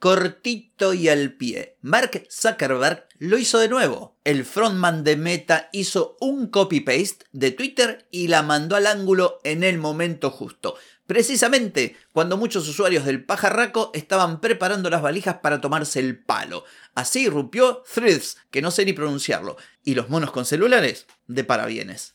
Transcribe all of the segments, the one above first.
cortito y al pie. Mark Zuckerberg lo hizo de nuevo. El frontman de Meta hizo un copy-paste de Twitter y la mandó al ángulo en el momento justo. Precisamente cuando muchos usuarios del pajarraco estaban preparando las valijas para tomarse el palo. Así irrumpió Threads, que no sé ni pronunciarlo, y los monos con celulares de parabienes.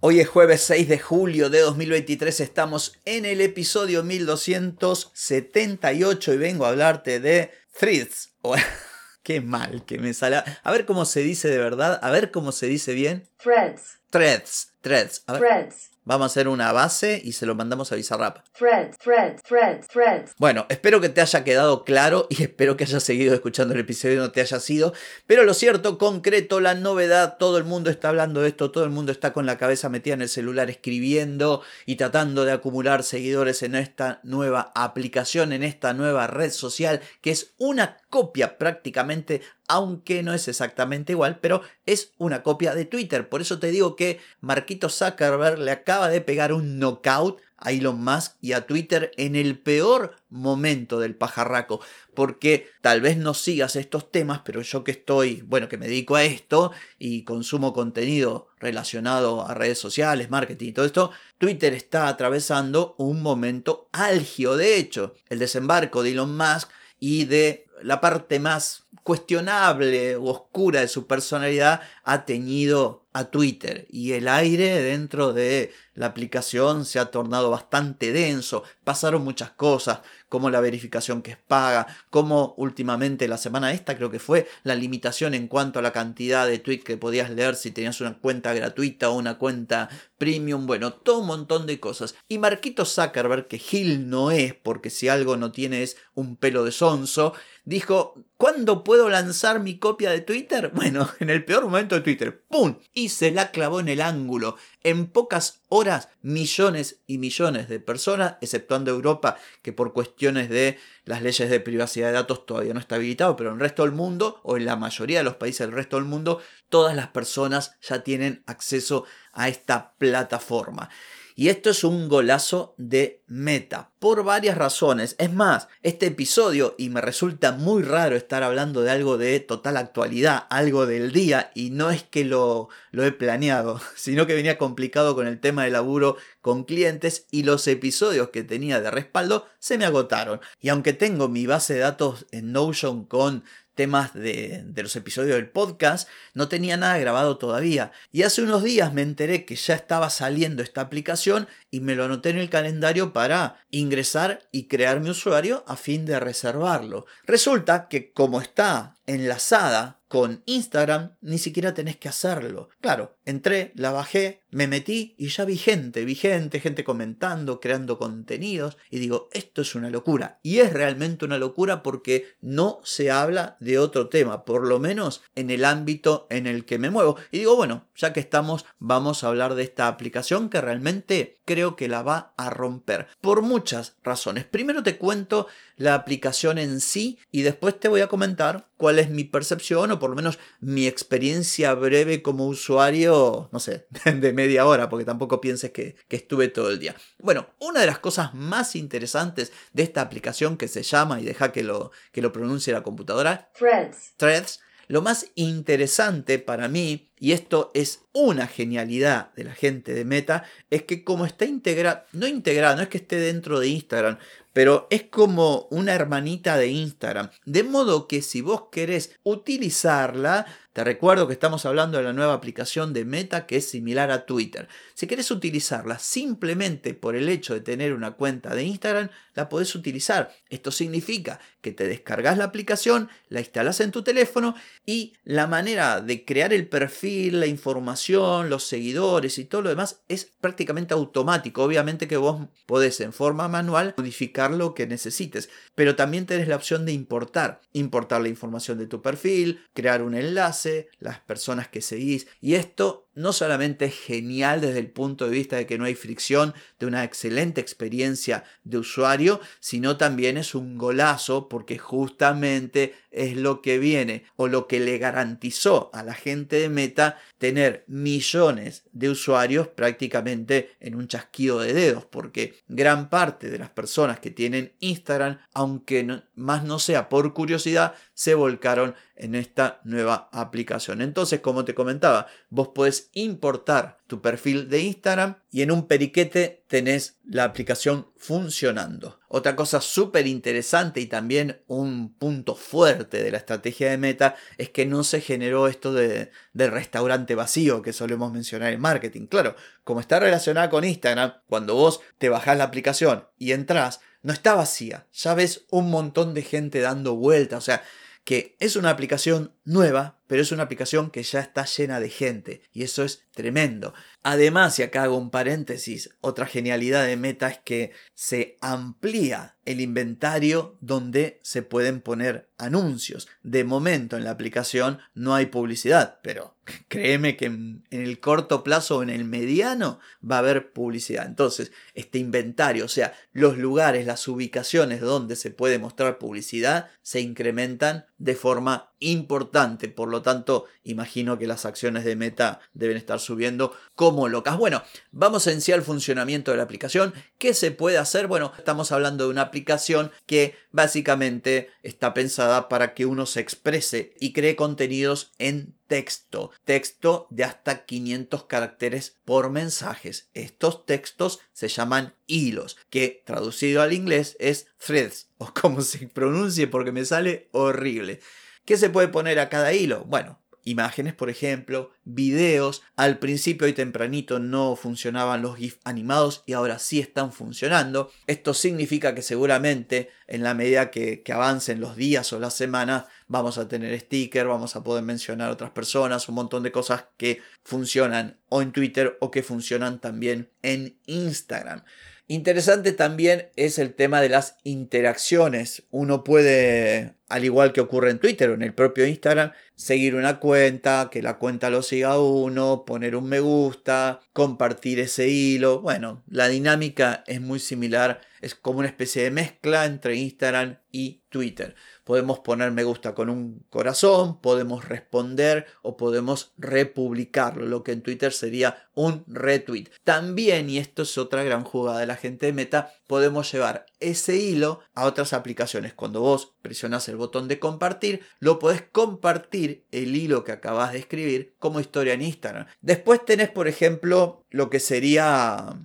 Hoy es jueves 6 de julio de 2023, estamos en el episodio 1278 y vengo a hablarte de Threads. Qué mal que me sale. A ver cómo se dice de verdad, a ver cómo se dice bien. Threads. Threads, threads. A ver. Threads. Vamos a hacer una base y se lo mandamos a Bizarrap. Threads. Threads. Threads. Threads. Bueno, espero que te haya quedado claro y espero que hayas seguido escuchando el episodio y no te haya sido. Pero lo cierto, concreto, la novedad, todo el mundo está hablando de esto, todo el mundo está con la cabeza metida en el celular escribiendo y tratando de acumular seguidores en esta nueva aplicación, en esta nueva red social, que es una copia prácticamente, aunque no es exactamente igual, pero es una copia de Twitter. Por eso te digo que Marquito Zuckerberg le acaba de pegar un knockout a Elon Musk y a Twitter en el peor momento del pajarraco, porque tal vez no sigas estos temas, pero yo que estoy, bueno, que me dedico a esto y consumo contenido relacionado a redes sociales, marketing y todo esto, Twitter está atravesando un momento álgido. De hecho, el desembarco de Elon Musk y de la parte más cuestionable o oscura de su personalidad ha teñido a Twitter y el aire dentro de la aplicación se ha tornado bastante denso, pasaron muchas cosas, como la verificación que es paga, como últimamente la semana esta creo que fue la limitación en cuanto a la cantidad de tweets que podías leer si tenías una cuenta gratuita o una cuenta premium, bueno, todo un montón de cosas. Y Marquito Zuckerberg, que Gil no es, porque si algo no tiene es un pelo de sonso, dijo, ¿cuándo puedo lanzar mi copia de Twitter? Bueno, en el peor momento de Twitter, ¡pum! Y se la clavó en el ángulo. En pocas horas, millones y millones de personas, exceptuando Europa, que por cuestiones de las leyes de privacidad de datos todavía no está habilitado, pero en el resto del mundo, o en la mayoría de los países del resto del mundo, todas las personas ya tienen acceso a esta plataforma. Y esto es un golazo de meta, por varias razones. Es más, este episodio, y me resulta muy raro estar hablando de algo de total actualidad, algo del día, y no es que lo, lo he planeado, sino que venía complicado con el tema de laburo con clientes y los episodios que tenía de respaldo se me agotaron. Y aunque tengo mi base de datos en Notion con temas de, los episodios del podcast, no tenía nada grabado todavía. Y hace unos días me enteré que ya estaba saliendo esta aplicación y me lo anoté en el calendario para ingresar y crear mi usuario a fin de reservarlo. Resulta que como está enlazada con Instagram, ni siquiera tenés que hacerlo. Claro, entré, la bajé, me metí y ya vi gente, vi gente, gente comentando, creando contenidos y digo, esto es una locura. Y es realmente una locura porque no se habla de otro tema, por lo menos en el ámbito en el que me muevo. Y digo, bueno, ya que estamos, vamos a hablar de esta aplicación que realmente creo que la va a romper. Por muchas razones. Primero te cuento la aplicación en sí y después te voy a comentar cuál es mi percepción o por lo menos mi experiencia breve como usuario, no sé, de media hora, porque tampoco pienses que, que estuve todo el día. Bueno, una de las cosas más interesantes de esta aplicación que se llama, y deja que lo, que lo pronuncie la computadora, Threads. Threads, lo más interesante para mí, y esto es una genialidad de la gente de Meta, es que como está integrada, no integrada, no es que esté dentro de Instagram, pero es como una hermanita de Instagram. De modo que si vos querés utilizarla, te recuerdo que estamos hablando de la nueva aplicación de Meta que es similar a Twitter. Si querés utilizarla simplemente por el hecho de tener una cuenta de Instagram, la podés utilizar. Esto significa que te descargas la aplicación, la instalas en tu teléfono y la manera de crear el perfil la información, los seguidores y todo lo demás es prácticamente automático. Obviamente que vos podés en forma manual modificar lo que necesites, pero también tenés la opción de importar. Importar la información de tu perfil, crear un enlace, las personas que seguís y esto no solamente es genial desde el punto de vista de que no hay fricción, de una excelente experiencia de usuario, sino también es un golazo porque justamente es lo que viene o lo que le garantizó a la gente de Meta tener millones de usuarios prácticamente en un chasquido de dedos, porque gran parte de las personas que tienen Instagram, aunque más no sea por curiosidad, se volcaron en esta nueva aplicación. Entonces, como te comentaba, vos podés importar tu perfil de Instagram y en un periquete tenés la aplicación funcionando. Otra cosa súper interesante y también un punto fuerte de la estrategia de Meta es que no se generó esto de, del restaurante vacío que solemos mencionar en marketing. Claro, como está relacionada con Instagram, cuando vos te bajás la aplicación y entras, no está vacía. Ya ves un montón de gente dando vueltas. O sea, que es una aplicación nueva, pero es una aplicación que ya está llena de gente y eso es tremendo. Además, y acá hago un paréntesis, otra genialidad de Meta es que se amplía el inventario donde se pueden poner anuncios. De momento en la aplicación no hay publicidad, pero créeme que en, el corto plazo o en el mediano va a haber publicidad. Entonces, este inventario, o sea, los lugares, las ubicaciones donde se puede mostrar publicidad, se incrementan de forma importante. Por lo tanto, imagino que las acciones de Meta deben estar subiendo como locas. Bueno, vamos en sí al funcionamiento de la aplicación. ¿Qué se puede hacer? Bueno, estamos hablando de una aplicación que básicamente está pensada para que uno se exprese y cree contenidos en texto, texto de hasta 500 caracteres por mensajes. Estos textos se llaman hilos, que traducido al inglés es threads, o como se pronuncie porque me sale horrible. ¿Qué se puede poner a cada hilo? Bueno, imágenes, por ejemplo, videos. Al principio y tempranito no funcionaban los GIF animados y ahora sí están funcionando. Esto significa que seguramente en la medida que, avancen los días o las semanas vamos a tener sticker, vamos a poder mencionar a otras personas, un montón de cosas que funcionan o en Twitter o que funcionan también en Instagram. Interesante también es el tema de las interacciones. Uno puede, al igual que ocurre en Twitter o en el propio Instagram, seguir una cuenta, que la cuenta lo siga uno, poner un me gusta, compartir ese hilo. Bueno, la dinámica es muy similar, es como una especie de mezcla entre Instagram y Twitter. Podemos poner me gusta con un corazón, podemos responder o podemos republicarlo, lo que en Twitter sería un retweet. También, y esto es otra gran jugada de la gente de Meta, podemos llevar ese hilo a otras aplicaciones. Cuando vos presionas el botón de compartir, lo podés compartir el hilo que acabas de escribir como historia en Instagram. Después tenés, por ejemplo, lo que sería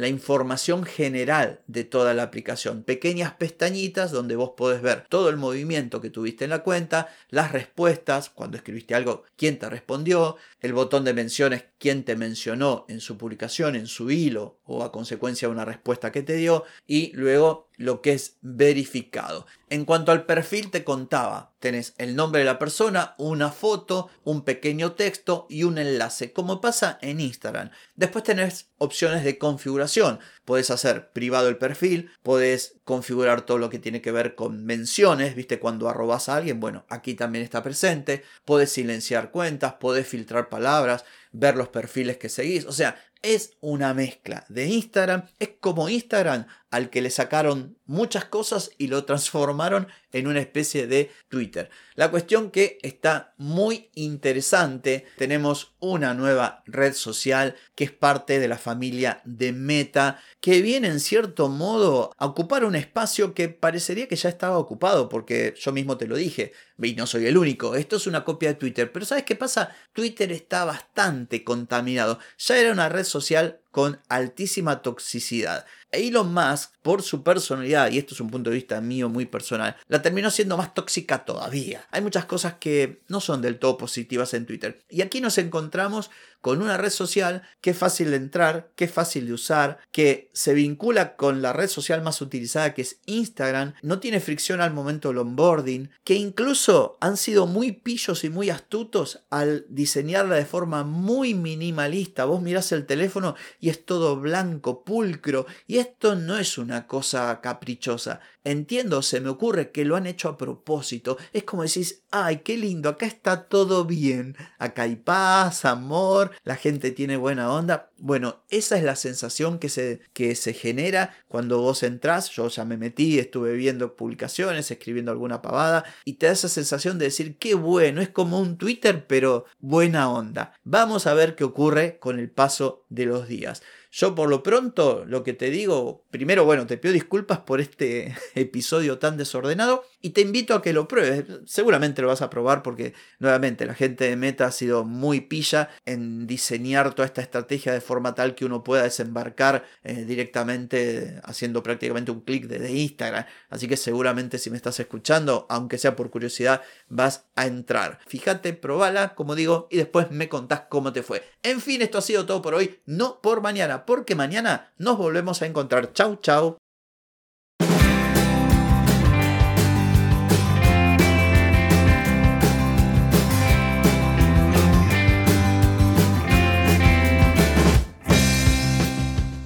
la información general de toda la aplicación. Pequeñas pestañitas donde vos podés ver todo el movimiento que tuviste en la cuenta, las respuestas, cuando escribiste algo, quién te respondió, el botón de menciones, quién te mencionó en su publicación, en su hilo o a consecuencia de una respuesta que te dio y luego lo que es verificado. En cuanto al perfil te contaba, tenés el nombre de la persona, una foto, un pequeño texto y un enlace, como pasa en Instagram. Después tenés opciones de configuración. Puedes hacer privado el perfil, puedes configurar todo lo que tiene que ver con menciones, viste cuando arrobas a alguien, bueno, aquí también está presente, puedes silenciar cuentas, puedes filtrar palabras, ver los perfiles que seguís, o sea, es una mezcla de Instagram, es como Instagram al que le sacaron muchas cosas y lo transformaron en una especie de Twitter. La cuestión que está muy interesante, tenemos una nueva red social que es parte de la familia de Meta, que viene en cierto modo a ocupar un espacio que parecería que ya estaba ocupado, porque yo mismo te lo dije, y no soy el único, esto es una copia de Twitter, pero ¿sabes qué pasa? Twitter está bastante contaminado, ya era una red social con altísima toxicidad. Elon Musk, por su personalidad, y esto es un punto de vista mío muy personal, la terminó siendo más tóxica todavía. Hay muchas cosas que no son del todo positivas en Twitter. Y aquí nos encontramos con una red social que es fácil de entrar, que es fácil de usar, que se vincula con la red social más utilizada que es Instagram, no tiene fricción al momento del onboarding, que incluso han sido muy pillos y muy astutos al diseñarla de forma muy minimalista. Vos mirás el teléfono y es todo blanco, pulcro, y esto no es una cosa caprichosa. Entiendo, se me ocurre que lo han hecho a propósito. Es como decís, ay, qué lindo, acá está todo bien. Acá hay paz, amor, la gente tiene buena onda. Bueno, esa es la sensación que se, que se genera cuando vos entrás. Yo ya me metí, estuve viendo publicaciones, escribiendo alguna pavada, y te da esa sensación de decir, qué bueno, es como un Twitter, pero buena onda. Vamos a ver qué ocurre con el paso de los días. Yo por lo pronto lo que te digo, primero, bueno, te pido disculpas por este episodio tan desordenado y te invito a que lo pruebes. Seguramente lo vas a probar porque nuevamente la gente de Meta ha sido muy pilla en diseñar toda esta estrategia de forma tal que uno pueda desembarcar eh, directamente haciendo prácticamente un clic desde Instagram. Así que seguramente si me estás escuchando, aunque sea por curiosidad, vas a entrar. Fíjate, probala, como digo, y después me contás cómo te fue. En fin, esto ha sido todo por hoy, no por mañana porque mañana nos volvemos a encontrar. Chau, chau.